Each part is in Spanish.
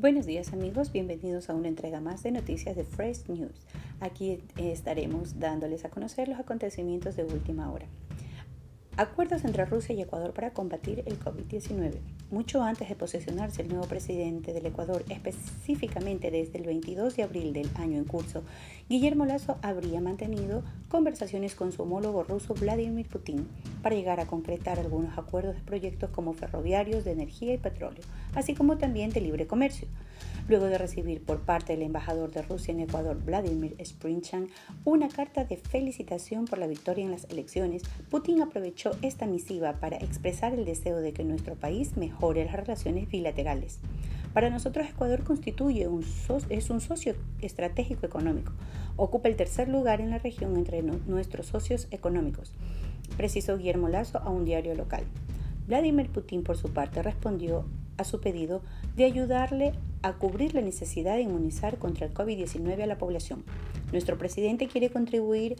Buenos días amigos, bienvenidos a una entrega más de noticias de Fresh News. Aquí estaremos dándoles a conocer los acontecimientos de última hora. Acuerdos entre Rusia y Ecuador para combatir el COVID-19. Mucho antes de posesionarse el nuevo presidente del Ecuador, específicamente desde el 22 de abril del año en curso, Guillermo Lazo habría mantenido conversaciones con su homólogo ruso Vladimir Putin para llegar a concretar algunos acuerdos de proyectos como ferroviarios, de energía y petróleo, así como también de libre comercio. Luego de recibir por parte del embajador de Rusia en Ecuador, Vladimir Sprinchan, una carta de felicitación por la victoria en las elecciones, Putin aprovechó esta misiva para expresar el deseo de que nuestro país mejore las relaciones bilaterales. Para nosotros Ecuador constituye es un socio estratégico económico. Ocupa el tercer lugar en la región entre nuestros socios económicos, precisó Guillermo Lazo a un diario local. Vladimir Putin, por su parte, respondió a su pedido de ayudarle a cubrir la necesidad de inmunizar contra el COVID-19 a la población. Nuestro presidente quiere contribuir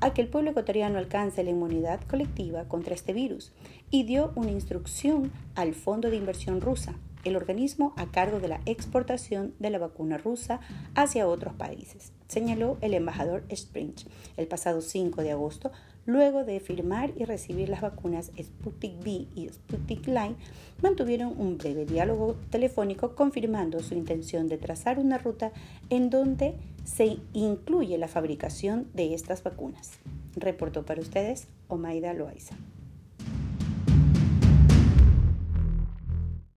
a que el pueblo ecuatoriano alcance la inmunidad colectiva contra este virus y dio una instrucción al Fondo de Inversión Rusa, el organismo a cargo de la exportación de la vacuna rusa hacia otros países, señaló el embajador Sprinch el pasado 5 de agosto Luego de firmar y recibir las vacunas Sputnik V y Sputnik Light, mantuvieron un breve diálogo telefónico confirmando su intención de trazar una ruta en donde se incluye la fabricación de estas vacunas. Reportó para ustedes Omaida Loaiza.